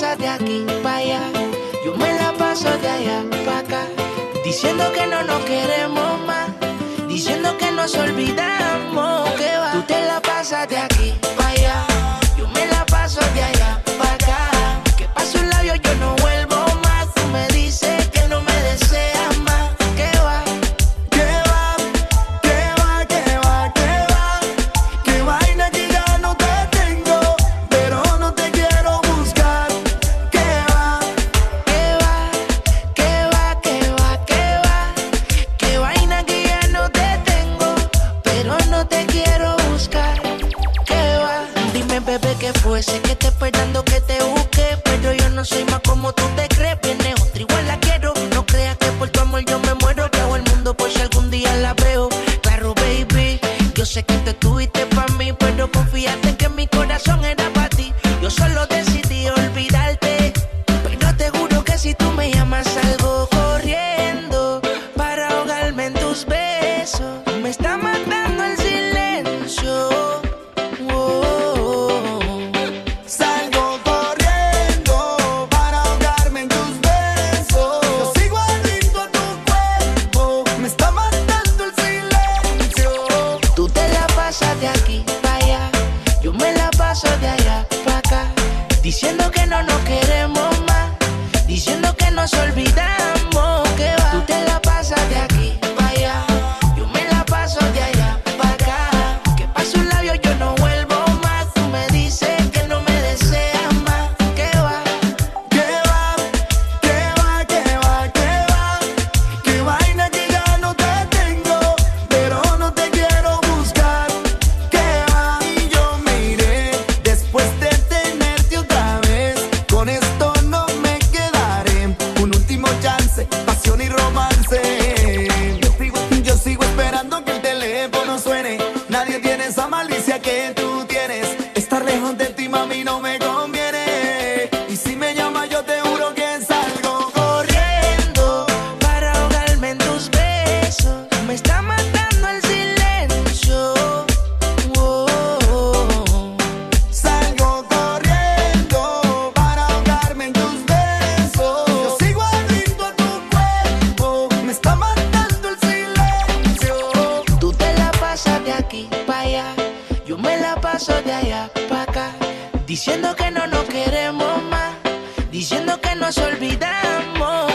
de aquí para allá, yo me la paso de allá para acá, diciendo que no nos queremos más, diciendo que nos olvidamos Dime, bebé, que fue. Sé que te esperando que te busque. Pero yo no soy más como tú te crees. Viene otra igual la quiero. No creas que por tu amor yo me muero. Que hago el mundo por si algún día la veo. Claro, baby. Yo sé que te tuviste para mí. Pero confíate en que mi corazón era diciendo que no nos queremos más, diciendo que nos olvidamos. diciendo que no nos queremos más, diciendo que nos olvidamos.